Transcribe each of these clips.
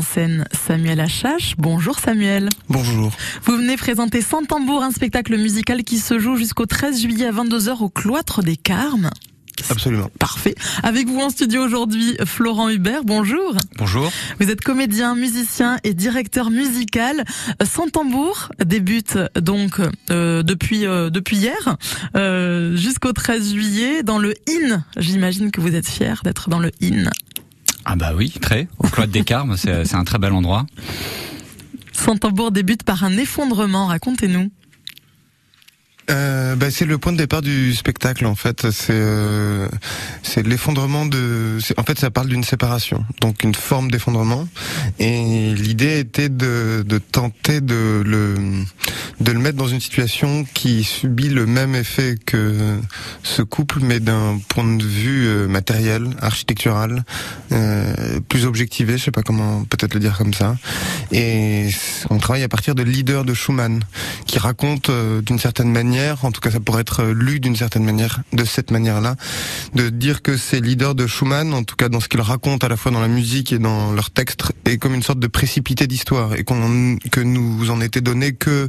en scène Samuel Achache. Bonjour Samuel. Bonjour. Vous venez présenter Sans tambour, un spectacle musical qui se joue jusqu'au 13 juillet à 22h au cloître des Carmes. Absolument. Parfait. Avec vous en studio aujourd'hui, Florent Hubert. Bonjour. Bonjour. Vous êtes comédien, musicien et directeur musical. Sans tambour débute donc euh, depuis euh, depuis hier euh, jusqu'au 13 juillet dans le IN. J'imagine que vous êtes fier d'être dans le IN. Ah bah oui, très. Au cloître des Carmes, c'est un très bel endroit. Sans tambour débute par un effondrement. Racontez-nous. Euh, bah, c'est le point de départ du spectacle en fait. C'est euh, c'est l'effondrement de. En fait, ça parle d'une séparation, donc une forme d'effondrement. Et l'idée était de, de tenter de le de le mettre dans une situation qui subit le même effet que ce couple, mais d'un point de vue euh, matériel, architectural, euh, plus objectivé. Je sais pas comment peut-être le dire comme ça. Et on travaille à partir de leaders de Schumann qui raconte euh, d'une certaine manière en tout cas ça pourrait être lu d'une certaine manière, de cette manière-là, de dire que ces leaders de Schumann, en tout cas dans ce qu'ils racontent à la fois dans la musique et dans leur texte, est comme une sorte de précipité d'histoire et qu'on que nous en était donné que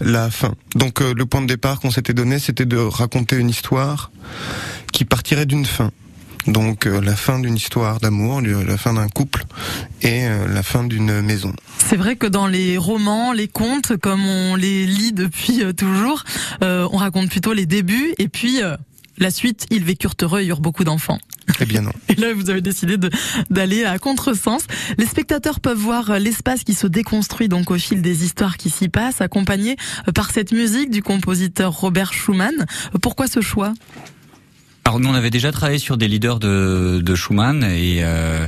la fin. Donc euh, le point de départ qu'on s'était donné, c'était de raconter une histoire qui partirait d'une fin. Donc euh, la fin d'une histoire d'amour, la fin d'un couple et euh, la fin d'une maison. C'est vrai que dans les romans, les contes, comme on les lit depuis euh, toujours, on raconte plutôt les débuts et puis la suite, ils vécurent heureux et eurent beaucoup d'enfants. Eh bien non. Et là, vous avez décidé d'aller à contresens. Les spectateurs peuvent voir l'espace qui se déconstruit donc au fil des histoires qui s'y passent, accompagné par cette musique du compositeur Robert Schumann. Pourquoi ce choix? Alors nous on avait déjà travaillé sur des leaders de, de Schumann et, euh,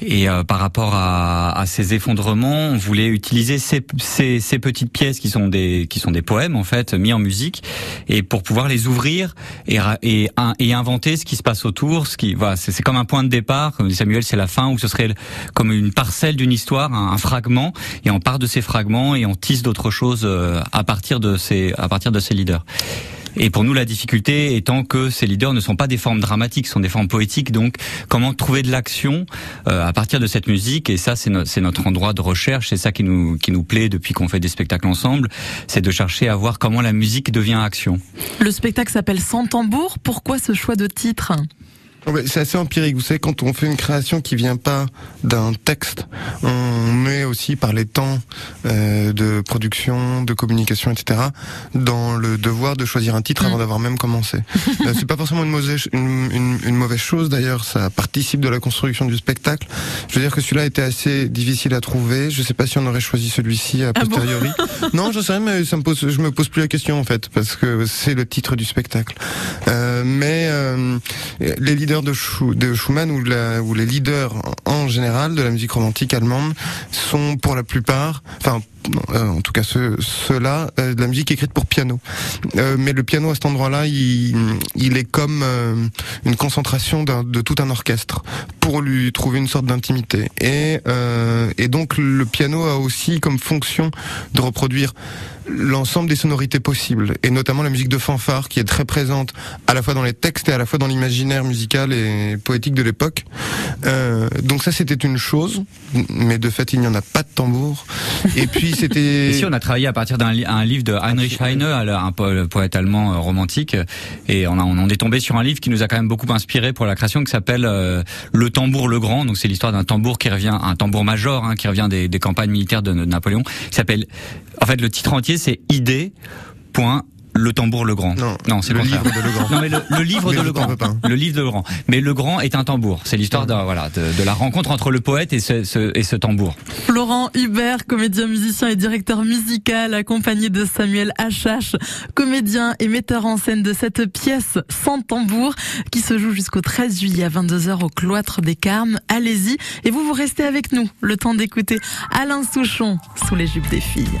et euh, par rapport à, à, ces effondrements, on voulait utiliser ces, ces, ces, petites pièces qui sont des qui sont des poèmes en fait mis en musique et pour pouvoir les ouvrir et, et, et inventer ce qui se passe autour. Ce qui voilà, c'est comme un point de départ. Comme dit Samuel, c'est la fin où ce serait comme une parcelle d'une histoire, un, un, fragment et on part de ces fragments et on tisse d'autres choses euh, à partir de ces à partir de ces leaders. Et pour nous, la difficulté étant que ces leaders ne sont pas des formes dramatiques, sont des formes poétiques. Donc, comment trouver de l'action euh, à partir de cette musique? Et ça, c'est notre endroit de recherche. C'est ça qui nous qui nous plaît depuis qu'on fait des spectacles ensemble. C'est de chercher à voir comment la musique devient action. Le spectacle s'appelle Sans tambour. Pourquoi ce choix de titre? C'est assez empirique. Vous savez, quand on fait une création qui vient pas d'un texte, on met aussi par les temps euh, de production, de communication, etc., dans le devoir de choisir un titre avant mm. d'avoir même commencé. euh, c'est pas forcément une mauvaise, une, une, mauvaise chose d'ailleurs. Ça participe de la construction du spectacle. Je veux dire que celui-là était assez difficile à trouver. Je sais pas si on aurait choisi celui-ci a ah posteriori. non, je sais rien, mais ça me pose, je me pose plus la question en fait, parce que c'est le titre du spectacle. Euh, mais euh, les leaders de, Schumann ou, les leaders en général de la musique romantique allemande sont pour la plupart, enfin en tout cas ceux-là, euh, de la musique écrite pour piano. Euh, mais le piano à cet endroit-là, il, est comme une concentration de tout un orchestre pour lui trouver une sorte d'intimité. Et, donc le piano a aussi comme fonction de reproduire l'ensemble des sonorités possibles, et notamment la musique de fanfare qui est très présente à la fois dans les textes et à la fois dans l'imaginaire musical et poétique de l'époque. Euh, donc ça c'était une chose, mais de fait il n'y en a pas de tambour. Et puis c'était... Ici on a travaillé à partir d'un livre de Heinrich Heine, un poète allemand euh, romantique, et on, a, on est tombé sur un livre qui nous a quand même beaucoup inspiré pour la création, qui s'appelle euh, Le tambour le grand. Donc c'est l'histoire d'un tambour qui revient, un tambour major hein, qui revient des, des campagnes militaires de, de Napoléon, qui s'appelle, en fait le titre entier c'est idée. Le tambour le grand. Non, non c'est le livre de Legrand. Non mais le, livre de Legrand. Le livre de Legrand. Mais le grand est un tambour. C'est l'histoire de voilà de, la rencontre entre le poète et ce, et ce tambour. Florent Hubert, comédien, musicien et directeur musical, accompagné de Samuel Hachache, comédien et metteur en scène de cette pièce sans tambour qui se joue jusqu'au 13 juillet à 22h au cloître des Carmes. Allez-y et vous vous restez avec nous le temps d'écouter Alain Souchon sous les jupes des filles.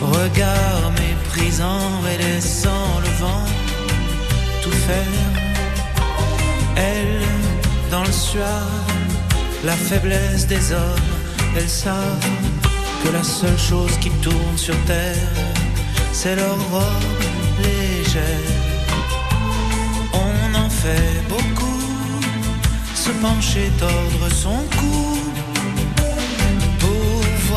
regard méprisant et laissant le vent tout faire. Elles, dans le soir, la faiblesse des hommes, elles savent que la seule chose qui tourne sur terre, c'est leur robe légère. On en fait beaucoup, se pencher, tordre son cou,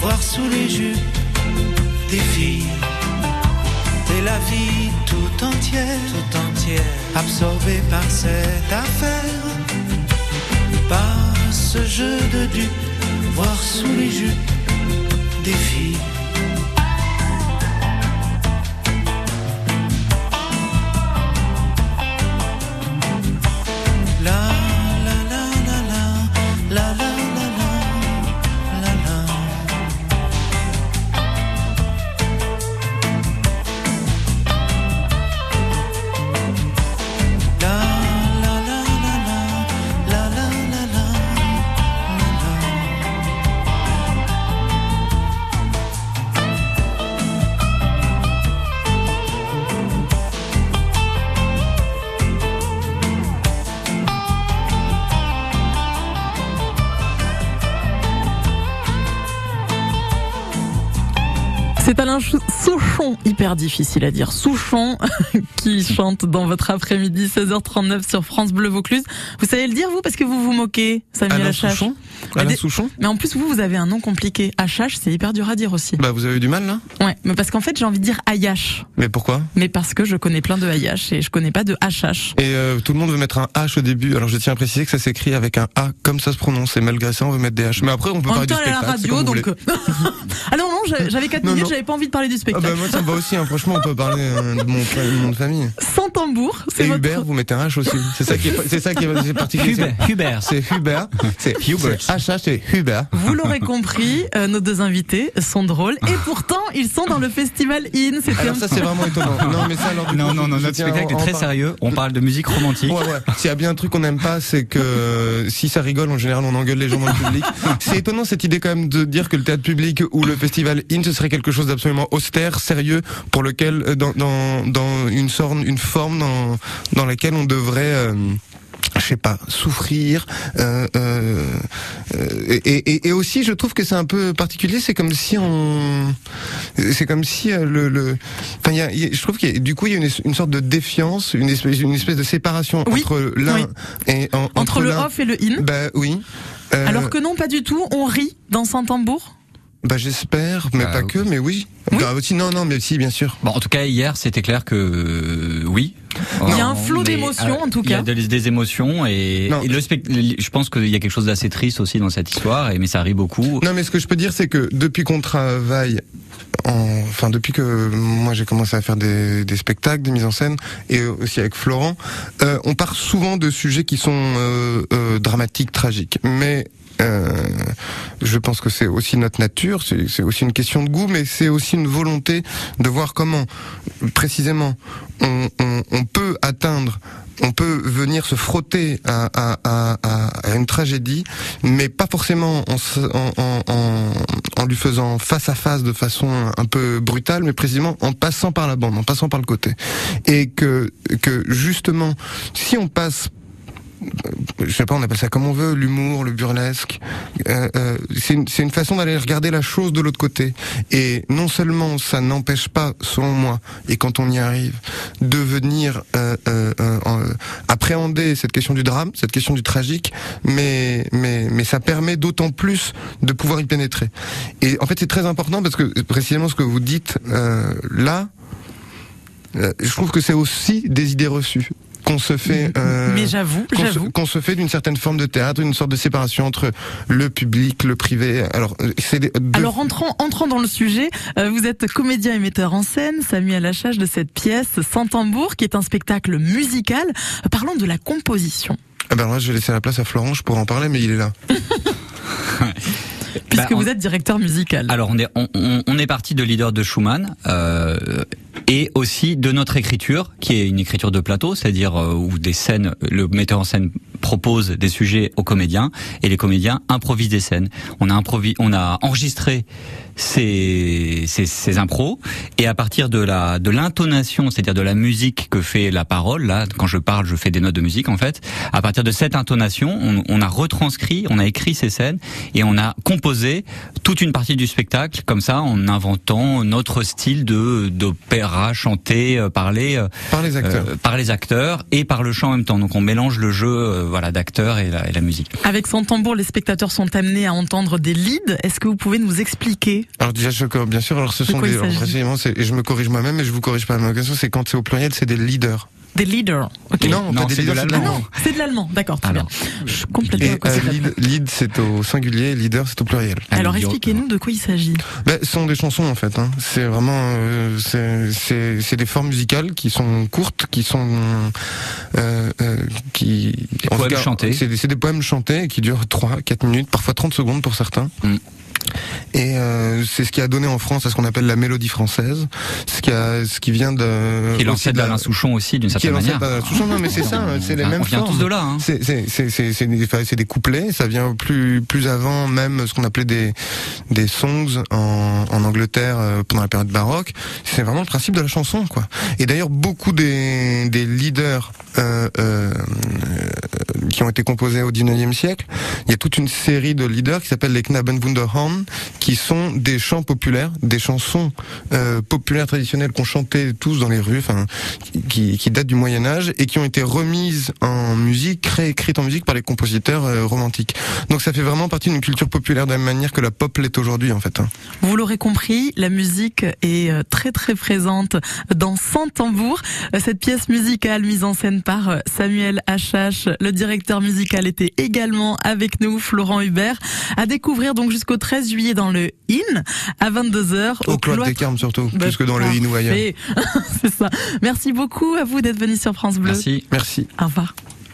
voir sous les jupes des filles. Et la vie tout entière, tout entière, absorbée par cette affaire, par ce jeu de dupes, voir sous les jupes des filles. Alain Souchon, hyper difficile à dire, Souchon, qui chante dans votre après-midi 16h39 sur France Bleu Vaucluse. Vous savez le dire vous parce que vous vous moquez, Samuel Alain. Souchon Mais Alain Souchon Mais en plus vous, vous avez un nom compliqué. Achache, c'est hyper dur à dire aussi. Bah vous avez eu du mal là Ouais, mais parce qu'en fait j'ai envie de dire Ayash, Mais pourquoi mais parce que je connais plein de Ayash et je connais pas de Achache. Et euh, tout le monde veut mettre un H au début. Alors je tiens à préciser que ça s'écrit avec un A comme ça se prononce. Et malgré ça, on veut mettre des H. Mais après, on peut En parler du à la radio, donc. euh, Alors non, j'avais- j'avais 4 Non, minutes, j'avais pas envie de parler du Ah spectacle. bah moi ça me va aussi. Hein. Franchement, on peut parler euh, de mon, de mon famille. Sans tambour, c'est Et votre. Hubert, vous mettez un H aussi. C'est ça qui est, c'est ça qui est, c'est particulier. Hubert. C'est Hubert. C'est Hubert. HH, c'est Hubert. Vous l'aurez compris, euh, nos deux invités sont drôles et pourtant ils sont dans le festival In. C'était Alors un- ça c'est vraiment étonnant. Non mais ça alors du Non, coup, non, non, notre spectacle en- est très sérieux. On parle de musique romantique. Ouais, ouais. S'il y a bien un truc qu'on n'aime pas, c'est que euh, si ça rigole, en général, on engueule les gens dans le public. C'est étonnant cette idée quand même de dire que le théâtre public ou le festival IN, ce serait quelque chose d'absolument austère, sérieux, pour lequel, euh, dans, dans, dans une sorte, une forme dans, dans laquelle on devrait euh, je sais pas, souffrir. Euh, euh, et, et, et, aussi, je trouve que c'est un peu particulier. C'est comme si on, c'est comme si le, le, enfin, y a, y a, je trouve qu'il du coup, il y a une, une, sorte de défiance, une espèce, une espèce de séparation oui, entre l'un oui. et en, entre, entre, le off et le in. Bah oui. Euh, Alors que non, pas du tout. On rit dans Saint-Tambour. Bah j'espère, mais Bah, pas oui. que, mais oui. Oui. Bah, aussi, non, non, mais si, bien sûr. Bon, en tout cas, hier, c'était clair que euh, oui. Il y a un Euh, flot d'émotions, en tout Il y a cas. des, des émotions et, Non. et le spect- je pense qu'il y a quelque chose d'assez triste aussi dans cette histoire, et, mais ça rit beaucoup. Non, mais ce que je peux dire, c'est que depuis qu'on travaille, en, enfin depuis que moi j'ai commencé à faire des, des spectacles, des mises en scène, et aussi avec Florent, euh, on part souvent de sujets qui sont euh, euh, dramatiques, tragiques. Mais euh, je pense que c'est aussi notre nature, c'est aussi une question de goût, mais c'est aussi une volonté de voir comment, précisément, on, on, on peut atteindre on peut venir se frotter à, à, à, à, une tragédie, mais pas forcément en, en, en, en lui faisant face à face de façon un peu brutale, mais précisément en passant par la bande, en passant par le côté. Et que, que justement, si on passe je sais pas, on appelle ça comme on veut, l'humour, le burlesque. Euh, euh, c'est une, une façon d'aller regarder la chose de l'autre côté. Et non seulement ça n'empêche pas, selon moi, et quand on y arrive, de venir euh, euh, euh, euh, appréhender cette question du drame, cette question du tragique, mais mais mais ça permet d'autant plus de pouvoir y pénétrer. Et en fait, c'est très important parce que précisément ce que vous dites là, je trouve que c'est aussi des idées reçues qu'on se fait. euh, Mais j'avoue, qu'on qu'on se fait d'une certaine forme de théâtre, une sorte de séparation entre le public, le privé. Alors, c'est des- deux- Alors entrons, entrons dans le sujet. Euh, vous êtes comédien et metteur en scène, Samuel Achage de cette pièce Saint-Tambour, qui est un spectacle musical. Parlons de la composition, Ah ben alors là, je vais laisser la place à Florent, je pourrais en parler, mais il est là. puisque Bah, on- vous êtes directeur musical. Alors on est on, on- on est parti de leader de Schumann euh, et aussi de notre écriture qui est une écriture de plateau, c'est-à-dire euh, où des scènes, le metteur en scène propose des sujets aux comédiens et les comédiens improvisent des scènes. On a on a enregistré ces, ces, ces impros et à partir de la de l'intonation, c'est-à-dire de la musique que fait la parole là, quand je parle, je fais des notes de musique en fait. À partir de cette intonation, on, on a retranscrit, on a écrit ces scènes et on a composé toute une partie du spectacle comme ça en inventant notre style de d'opéra chanté, euh, parlé euh, Par les acteurs. euh, par les acteurs et par le chant en même temps. Donc on mélange le jeu euh, voilà d'acteurs et la, et la musique. Avec Saint-Tambour, les spectateurs sont amenés à entendre des leads. Est-ce que vous pouvez nous expliquer Alors déjà, je, bien sûr, alors ce De sont des, alors, précisément, c'est- et je me corrige moi-même, et je vous corrige pas à ma question, c'est quand c'est au pluriel, c'est des leaders. Des leaders. Ok. Non, Non, pas des c'est de l'allemand. Ah c'est de l'allemand. D'accord, très Alors. bien. Je suis complètement Et euh, lead, lead, c'est au singulier, leader c'est au pluriel. Alors Allez, expliquez-nous de quoi il s'agit. Ben, ce sont des chansons en fait. Hein. C'est vraiment, euh, c'est- c'est c'est des formes musicales qui sont courtes, qui sont, euh, euh, qui, en poèmes cas, chantés. C'est des, c'est des poèmes chantés qui durent 3, 4 minutes, parfois 30 secondes pour certains. Mm. Et euh, c'est ce qui a donné en France à ce qu'on appelle la mélodie française, ce qui a, ce qui vient de Qui est l'ancêtre de la- d'Alain Souchon aussi d'une qui est certaine manière. d'Alain Souchon. Non, mais c'est ça, hein, c'est les On mêmes vient formes. tous de là. Hein. C'est des, couplets. Ça vient plus plus avant même ce qu'on appelait des des songs en, en Angleterre euh, pendant la période baroque. C'est vraiment le principe de la chanson quoi. Et d'ailleurs beaucoup des des leaders euh, euh, qui ont été composés au 19e siècle, il y a toute une série de leaders qui s'appellent les Knabenwunderhorn qui sont des chants populaires, des chansons euh, populaires traditionnelles qu'on chantait tous dans les rues, enfin qui, datent du Moyen Âge et qui ont été remises en musique, réécrites en musique par les compositeurs euh, romantiques. Donc ça fait vraiment partie d'une culture populaire de la même manière que la pop l'est aujourd'hui en fait. hein. Vous l'aurez compris, la musique est euh, très très présente dans Saint-Tambour. Euh, Cette pièce musicale mise en scène par Samuel Hachache, le directeur musical était également avec nous, Florent Hubert, à découvrir donc jusqu'au 13 juillet dans le IN à 22h Au Cloître des Carmes surtout, plus que dans le Inn ou ailleurs. C'est ça. Merci beaucoup à vous d'être venu sur France Bleu. Merci. Merci. Au revoir.